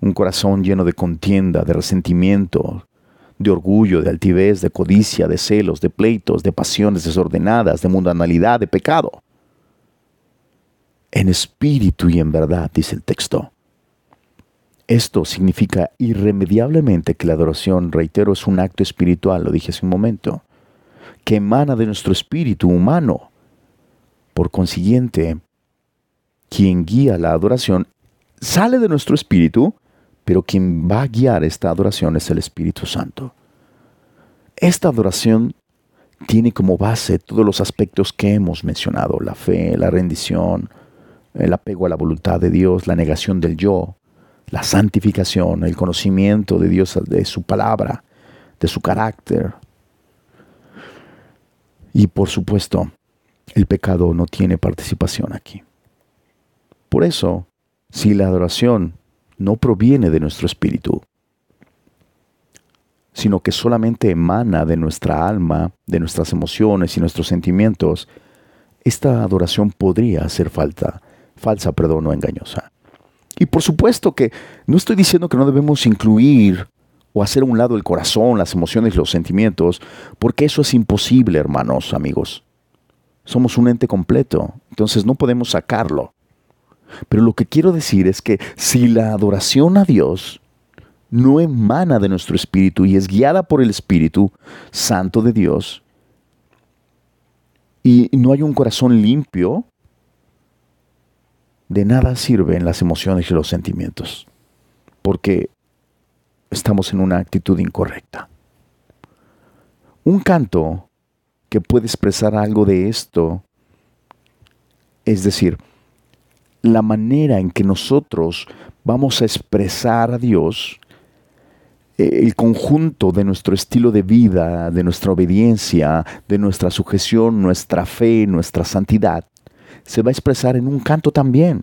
Un corazón lleno de contienda, de resentimiento, de orgullo, de altivez, de codicia, de celos, de pleitos, de pasiones desordenadas, de mundanalidad, de pecado en espíritu y en verdad, dice el texto. Esto significa irremediablemente que la adoración, reitero, es un acto espiritual, lo dije hace un momento, que emana de nuestro espíritu humano. Por consiguiente, quien guía la adoración sale de nuestro espíritu, pero quien va a guiar esta adoración es el Espíritu Santo. Esta adoración tiene como base todos los aspectos que hemos mencionado, la fe, la rendición, el apego a la voluntad de Dios, la negación del yo, la santificación, el conocimiento de Dios, de su palabra, de su carácter. Y por supuesto, el pecado no tiene participación aquí. Por eso, si la adoración no proviene de nuestro espíritu, sino que solamente emana de nuestra alma, de nuestras emociones y nuestros sentimientos, esta adoración podría hacer falta falsa, perdón, o engañosa. Y por supuesto que no estoy diciendo que no debemos incluir o hacer a un lado el corazón, las emociones, los sentimientos, porque eso es imposible, hermanos, amigos. Somos un ente completo, entonces no podemos sacarlo. Pero lo que quiero decir es que si la adoración a Dios no emana de nuestro espíritu y es guiada por el Espíritu Santo de Dios, y no hay un corazón limpio, de nada sirven las emociones y los sentimientos, porque estamos en una actitud incorrecta. Un canto que puede expresar algo de esto, es decir, la manera en que nosotros vamos a expresar a Dios, eh, el conjunto de nuestro estilo de vida, de nuestra obediencia, de nuestra sujeción, nuestra fe, nuestra santidad, se va a expresar en un canto también.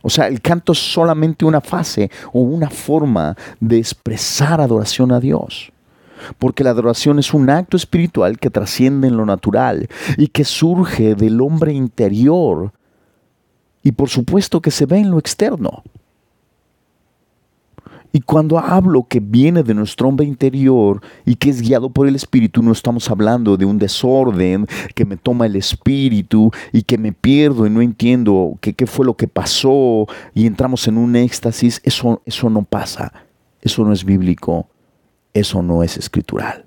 O sea, el canto es solamente una fase o una forma de expresar adoración a Dios. Porque la adoración es un acto espiritual que trasciende en lo natural y que surge del hombre interior y por supuesto que se ve en lo externo. Y cuando hablo que viene de nuestro hombre interior y que es guiado por el Espíritu, no estamos hablando de un desorden que me toma el Espíritu y que me pierdo y no entiendo qué fue lo que pasó y entramos en un éxtasis. Eso, eso no pasa. Eso no es bíblico. Eso no es escritural.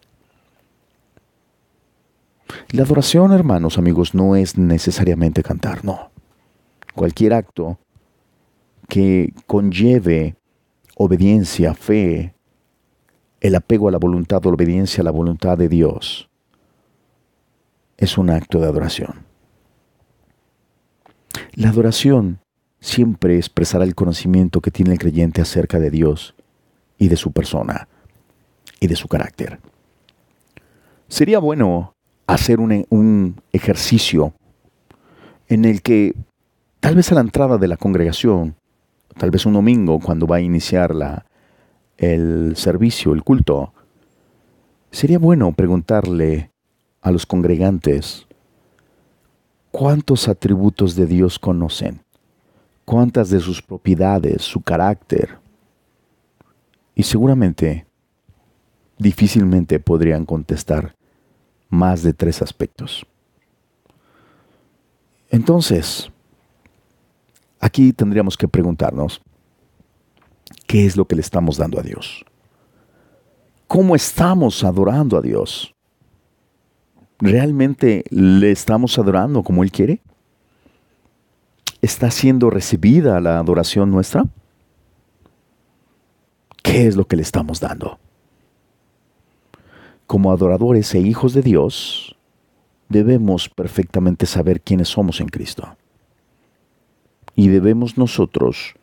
La adoración, hermanos, amigos, no es necesariamente cantar, no. Cualquier acto que conlleve obediencia, fe, el apego a la voluntad, la obediencia a la voluntad de Dios, es un acto de adoración. La adoración siempre expresará el conocimiento que tiene el creyente acerca de Dios y de su persona y de su carácter. Sería bueno hacer un, un ejercicio en el que tal vez a la entrada de la congregación tal vez un domingo cuando va a iniciar la, el servicio, el culto, sería bueno preguntarle a los congregantes cuántos atributos de Dios conocen, cuántas de sus propiedades, su carácter. Y seguramente, difícilmente podrían contestar más de tres aspectos. Entonces, Aquí tendríamos que preguntarnos, ¿qué es lo que le estamos dando a Dios? ¿Cómo estamos adorando a Dios? ¿Realmente le estamos adorando como Él quiere? ¿Está siendo recibida la adoración nuestra? ¿Qué es lo que le estamos dando? Como adoradores e hijos de Dios, debemos perfectamente saber quiénes somos en Cristo. Y debemos nosotros,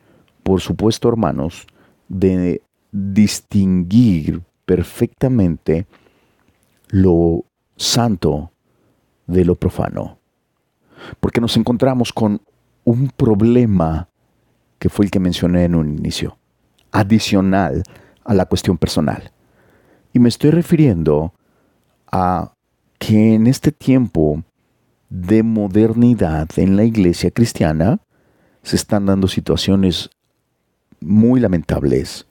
por supuesto hermanos, de distinguir perfectamente lo santo de lo profano. Porque nos encontramos con un problema que fue el que mencioné en un inicio, adicional a la cuestión personal. Y me estoy refiriendo a que en este tiempo de modernidad en la iglesia cristiana, se están dando situaciones muy lamentables,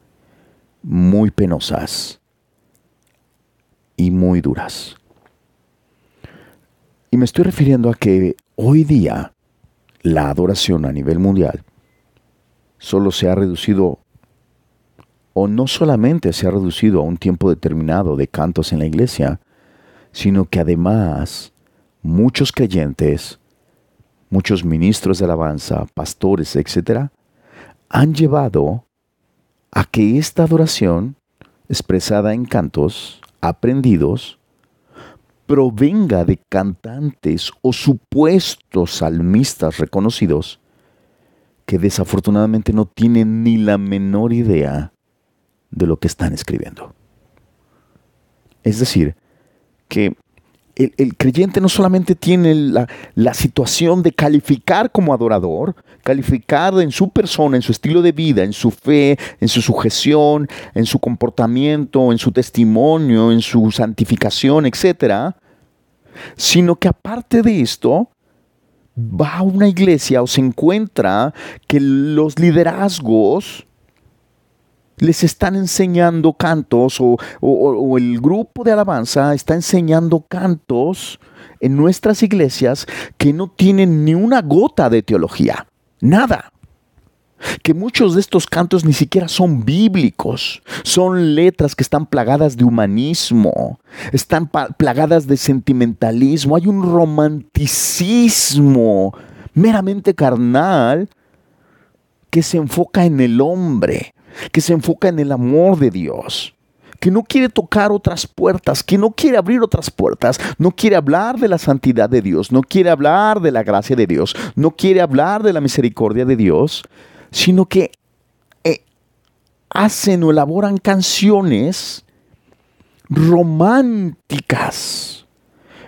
muy penosas y muy duras. Y me estoy refiriendo a que hoy día la adoración a nivel mundial solo se ha reducido, o no solamente se ha reducido a un tiempo determinado de cantos en la iglesia, sino que además muchos creyentes muchos ministros de alabanza, pastores, etc., han llevado a que esta adoración, expresada en cantos aprendidos, provenga de cantantes o supuestos salmistas reconocidos que desafortunadamente no tienen ni la menor idea de lo que están escribiendo. Es decir, que el, creyente no solamente tiene la, la, situación de calificar como adorador, calificar en su persona, en su estilo de vida, en su fe, en su sujeción, en su comportamiento, en su testimonio, en su santificación, etc., sino que aparte de esto, va a una iglesia o se encuentra que los liderazgos les están enseñando cantos o, el grupo de alabanza está enseñando cantos en nuestras iglesias que no tienen ni una gota de teología, nada. que muchos de estos cantos ni siquiera son bíblicos, son letras que están plagadas de humanismo, están plagadas de sentimentalismo, hay un romanticismo meramente carnal que se enfoca en el hombre, que se enfoca en el amor de Dios que no quiere tocar otras puertas, que no quiere abrir otras puertas, no quiere hablar de la santidad de Dios, no quiere hablar de la gracia de Dios, no quiere hablar de la misericordia de Dios, sino que eh, hacen o elaboran canciones románticas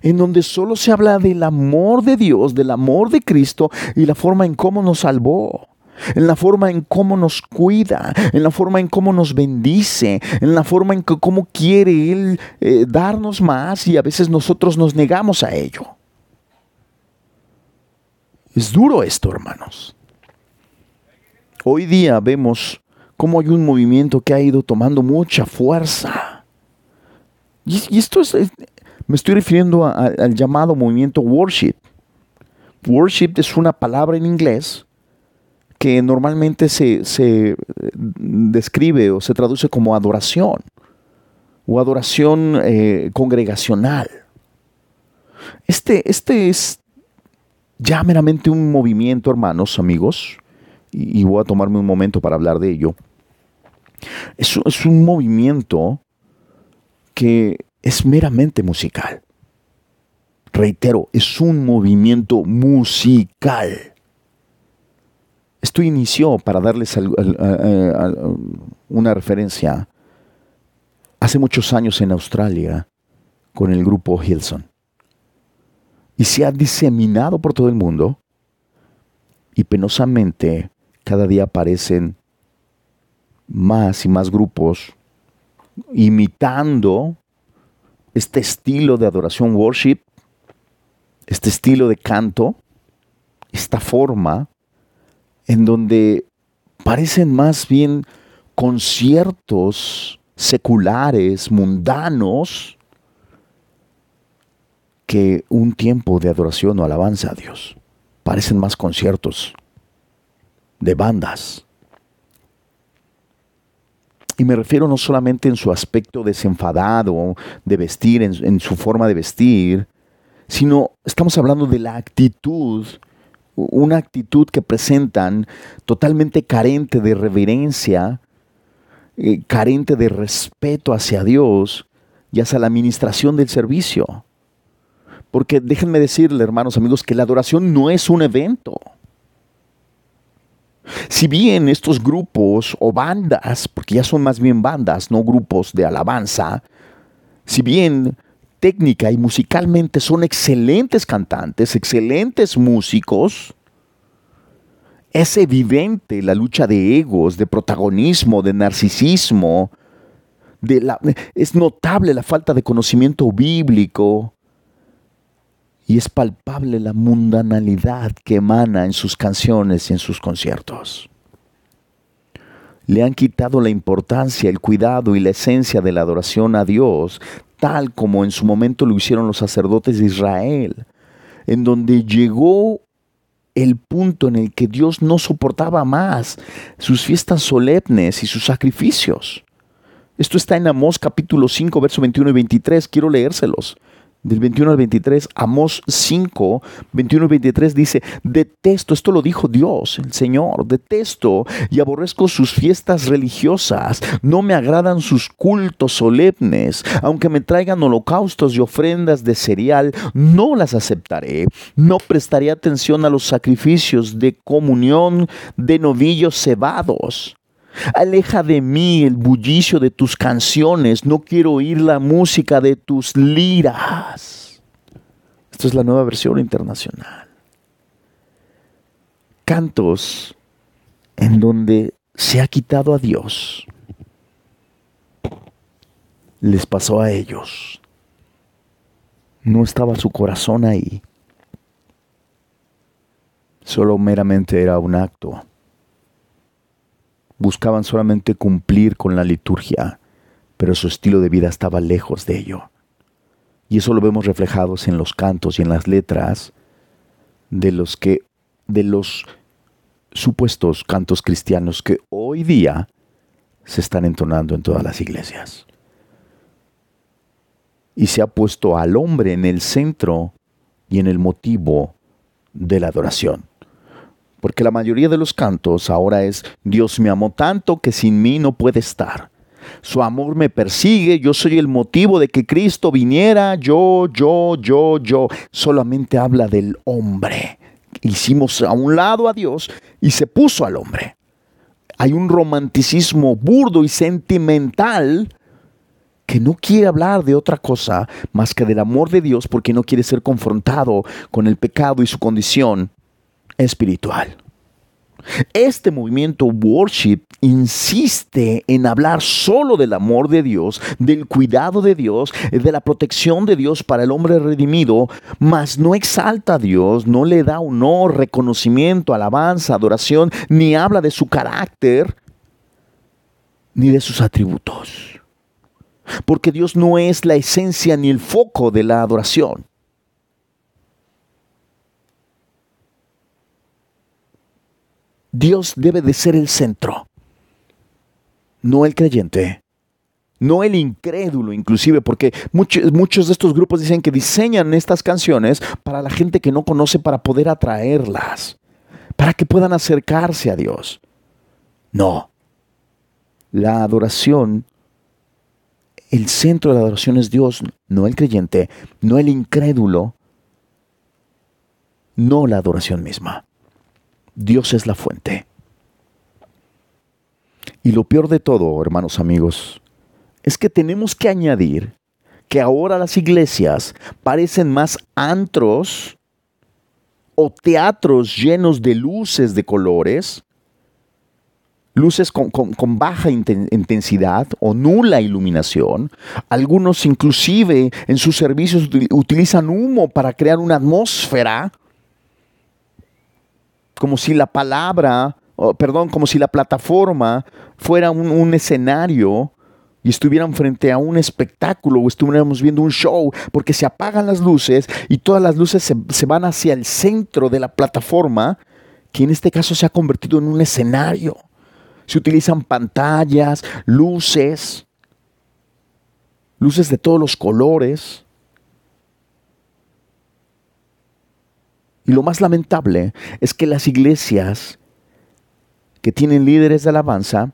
en donde solo se habla del amor de Dios, del amor de Cristo y la forma en cómo nos salvó en la forma en cómo nos cuida, en la forma en cómo nos bendice, en la forma en cómo quiere Él eh, darnos más y a veces nosotros nos negamos a ello. Es duro esto, hermanos. Hoy día vemos cómo hay un movimiento que ha ido tomando mucha fuerza. Y, esto es, me estoy refiriendo al llamado movimiento worship. Worship es una palabra en inglés que normalmente se, se, describe o se traduce como adoración o adoración eh, congregacional. Este, este es ya meramente un movimiento, hermanos, amigos, y, voy a tomarme un momento para hablar de ello. Es, es un movimiento que es meramente musical. Reitero, es un movimiento musical. Esto inició, para darles una referencia, hace muchos años en Australia con el grupo Hilson. Y se ha diseminado por todo el mundo y penosamente cada día aparecen más y más grupos imitando este estilo de adoración worship, este estilo de canto, esta forma en donde parecen más bien conciertos seculares, mundanos, que un tiempo de adoración o alabanza a Dios. Parecen más conciertos de bandas. Y me refiero no solamente en su aspecto desenfadado de vestir, en, su forma de vestir, sino estamos hablando de la actitud una actitud que presentan totalmente carente de reverencia, eh, carente de respeto hacia Dios y hacia la administración del servicio. Porque déjenme decirle, hermanos amigos, que la adoración no es un evento. Si bien estos grupos o bandas, porque ya son más bien bandas, no grupos de alabanza, si bien técnica y musicalmente son excelentes cantantes, excelentes músicos, es evidente la lucha de egos, de protagonismo, de narcisismo. De la, es notable la falta de conocimiento bíblico y es palpable la mundanalidad que emana en sus canciones y en sus conciertos. Le han quitado la importancia, el cuidado y la esencia de la adoración a Dios tal como en su momento lo hicieron los sacerdotes de Israel, en donde llegó el punto en el que Dios no soportaba más sus fiestas solemnes y sus sacrificios. Esto está en Amós capítulo 5, verso 21 y 23. Quiero leérselos del 21 al 23, Amós 5, 21 y 23 dice, detesto, esto lo dijo Dios, el Señor, detesto y aborrezco sus fiestas religiosas, no me agradan sus cultos solemnes, aunque me traigan holocaustos y ofrendas de cereal, no las aceptaré, no prestaré atención a los sacrificios de comunión de novillos cebados. Aleja de mí el bullicio de tus canciones, no quiero oír la música de tus liras. Esta es la nueva versión internacional. Cantos en donde se ha quitado a Dios. Les pasó a ellos. No estaba su corazón ahí. Solo meramente era un acto buscaban solamente cumplir con la liturgia, pero su estilo de vida estaba lejos de ello. Y eso lo vemos reflejados en los cantos y en las letras de los que de los supuestos cantos cristianos que hoy día se están entonando en todas las iglesias. Y se ha puesto al hombre en el centro y en el motivo de la adoración. Porque la mayoría de los cantos ahora es, Dios me amó tanto que sin mí no puede estar. Su amor me persigue, yo soy el motivo de que Cristo viniera, yo, yo, yo, yo. Solamente habla del hombre. Hicimos a un lado a Dios y se puso al hombre. Hay un romanticismo burdo y sentimental que no quiere hablar de otra cosa más que del amor de Dios porque no quiere ser confrontado con el pecado y su condición espiritual. Este movimiento worship insiste en hablar solo del amor de Dios, del cuidado de Dios, de la protección de Dios para el hombre redimido, mas no exalta a Dios, no le da honor, reconocimiento, alabanza, adoración, ni habla de su carácter, ni de sus atributos. Porque Dios no es la esencia ni el foco de la adoración. Dios debe de ser el centro, no el creyente, no el incrédulo inclusive, porque muchos, muchos de estos grupos dicen que diseñan estas canciones para la gente que no conoce para poder atraerlas, para que puedan acercarse a Dios. No, la adoración, el centro de la adoración es Dios, no el creyente, no el incrédulo, no la adoración misma. Dios es la fuente. Y lo peor de todo, hermanos amigos, es que tenemos que añadir que ahora las iglesias parecen más antros o teatros llenos de luces de colores, luces con, baja intensidad o nula iluminación. Algunos inclusive en sus servicios utilizan humo para crear una atmósfera como si la palabra, perdón, como si la plataforma fuera un, escenario y estuvieran frente a un espectáculo o estuviéramos viendo un show, porque se apagan las luces y todas las luces se, se, van hacia el centro de la plataforma, que en este caso se ha convertido en un escenario. Se utilizan pantallas, luces, luces de todos los colores. Y lo más lamentable es que las iglesias que tienen líderes de alabanza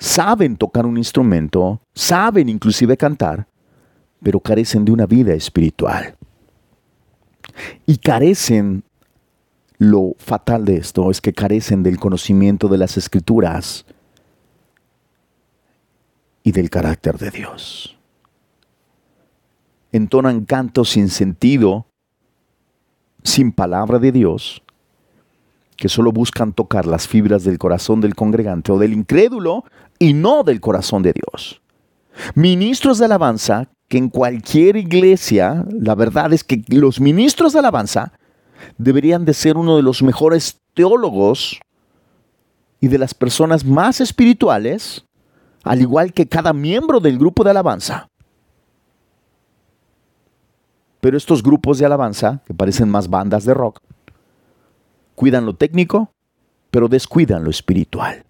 saben tocar un instrumento, saben inclusive cantar, pero carecen de una vida espiritual. Y carecen, lo fatal de esto es que carecen del conocimiento de las escrituras y del carácter de Dios. Entonan cantos sin sentido sin palabra de Dios, que solo buscan tocar las fibras del corazón del congregante o del incrédulo y no del corazón de Dios. Ministros de alabanza, que en cualquier iglesia, la verdad es que los ministros de alabanza deberían de ser uno de los mejores teólogos y de las personas más espirituales, al igual que cada miembro del grupo de alabanza. Pero estos grupos de alabanza, que parecen más bandas de rock, cuidan lo técnico, pero descuidan lo espiritual.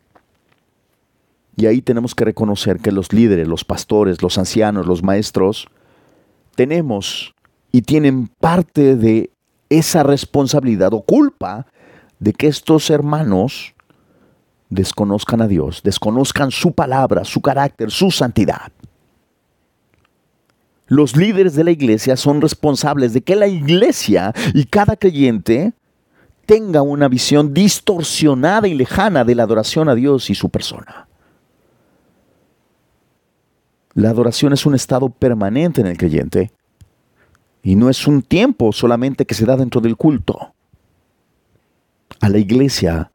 Y ahí tenemos que reconocer que los líderes, los pastores, los ancianos, los maestros, tenemos y tienen parte de esa responsabilidad o culpa de que estos hermanos desconozcan a Dios, desconozcan su palabra, su carácter, su santidad. Los líderes de la iglesia son responsables de que la iglesia y cada creyente tenga una visión distorsionada y lejana de la adoración a Dios y su persona. La adoración es un estado permanente en el creyente y no es un tiempo solamente que se da dentro del culto. A la iglesia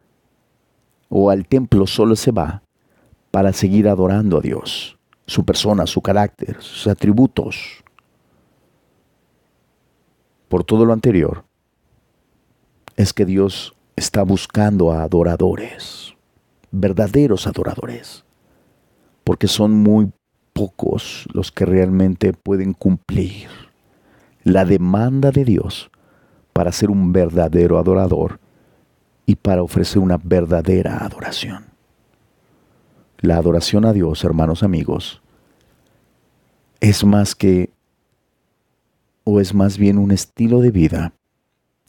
o al templo solo se va para seguir adorando a Dios su persona, su carácter, sus atributos. Por todo lo anterior, es que Dios está buscando a adoradores, verdaderos adoradores, porque son muy pocos los que realmente pueden cumplir la demanda de Dios para ser un verdadero adorador y para ofrecer una verdadera adoración. La adoración a Dios, hermanos amigos, es más que o es más bien un estilo de vida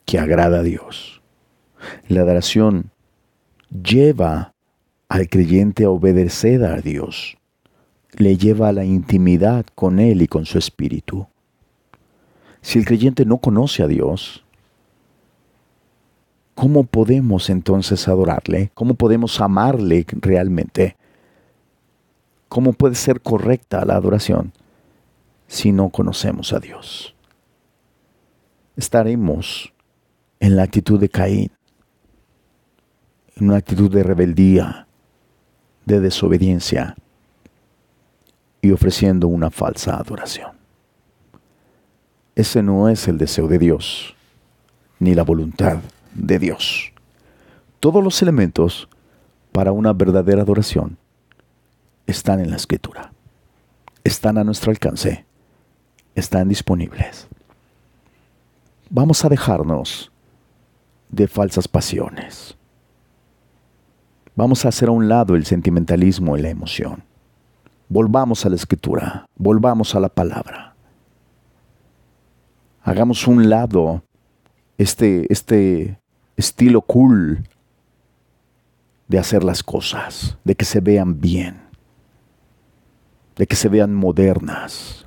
que agrada a Dios. La adoración lleva al creyente a obedecer a Dios, le lleva a la intimidad con Él y con su espíritu. Si el creyente no conoce a Dios, ¿cómo podemos entonces adorarle? ¿Cómo podemos amarle realmente? ¿Cómo puede ser correcta la adoración si no conocemos a Dios? Estaremos en la actitud de Caín, en una actitud de rebeldía, de desobediencia y ofreciendo una falsa adoración. Ese no es el deseo de Dios, ni la voluntad de Dios. Todos los elementos para una verdadera adoración están en la escritura, están a nuestro alcance, están disponibles. Vamos a dejarnos de falsas pasiones. Vamos a hacer a un lado el sentimentalismo y la emoción. Volvamos a la escritura, volvamos a la palabra. Hagamos un lado este, este estilo cool de hacer las cosas, de que se vean bien, de que se vean modernas,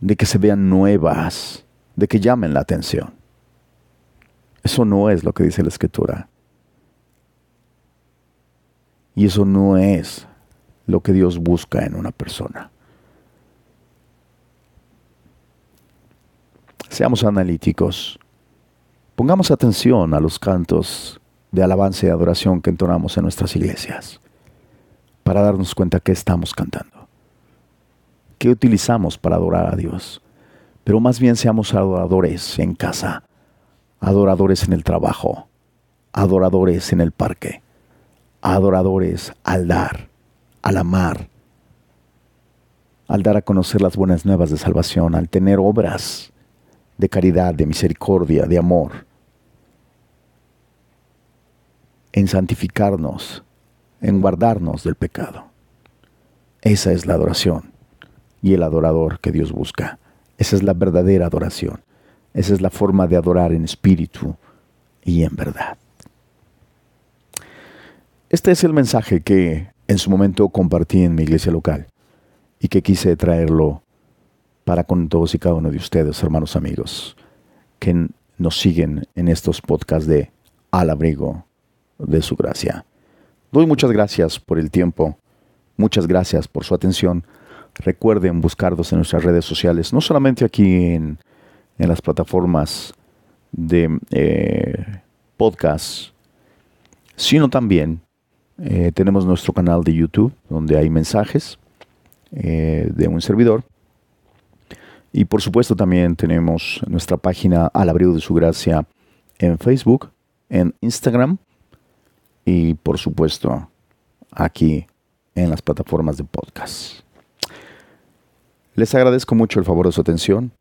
de que se vean nuevas, de que llamen la atención. Eso no es lo que dice la escritura. Y eso no es lo que Dios busca en una persona. Seamos analíticos. Pongamos atención a los cantos de alabanza y adoración que entonamos en nuestras iglesias para darnos cuenta que estamos cantando. ¿Qué utilizamos para adorar a Dios? Pero más bien seamos adoradores en casa, adoradores en el trabajo, adoradores en el parque, adoradores al dar, al amar, al dar a conocer las buenas nuevas de salvación, al tener obras de caridad, de misericordia, de amor en santificarnos, en guardarnos del pecado. Esa es la adoración y el adorador que Dios busca. Esa es la verdadera adoración. Esa es la forma de adorar en espíritu y en verdad. Este es el mensaje que en su momento compartí en mi iglesia local y que quise traerlo para con todos y cada uno de ustedes, hermanos amigos, que nos siguen en estos podcasts de Al Abrigo de su gracia. Doy muchas gracias por el tiempo, muchas gracias por su atención. Recuerden buscarnos en nuestras redes sociales, no solamente aquí en, las plataformas de eh, podcast, sino también eh, tenemos nuestro canal de YouTube, donde hay mensajes eh, de un servidor. Y por supuesto también tenemos nuestra página Al Abrigo de Su Gracia en Facebook, en Instagram y por supuesto aquí en las plataformas de podcast. Les agradezco mucho el favor de su atención.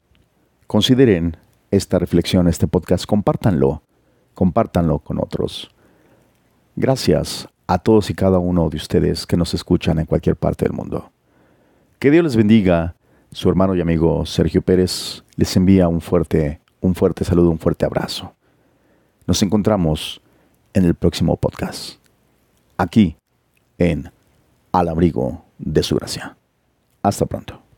Consideren esta reflexión, este podcast, compártanlo, compártanlo con otros. Gracias a todos y cada uno de ustedes que nos escuchan en cualquier parte del mundo. Que Dios les bendiga. Su hermano y amigo Sergio Pérez les envía un fuerte, un fuerte saludo, un fuerte abrazo. Nos encontramos en el próximo podcast, aquí en Al Abrigo de Su Gracia. Hasta pronto.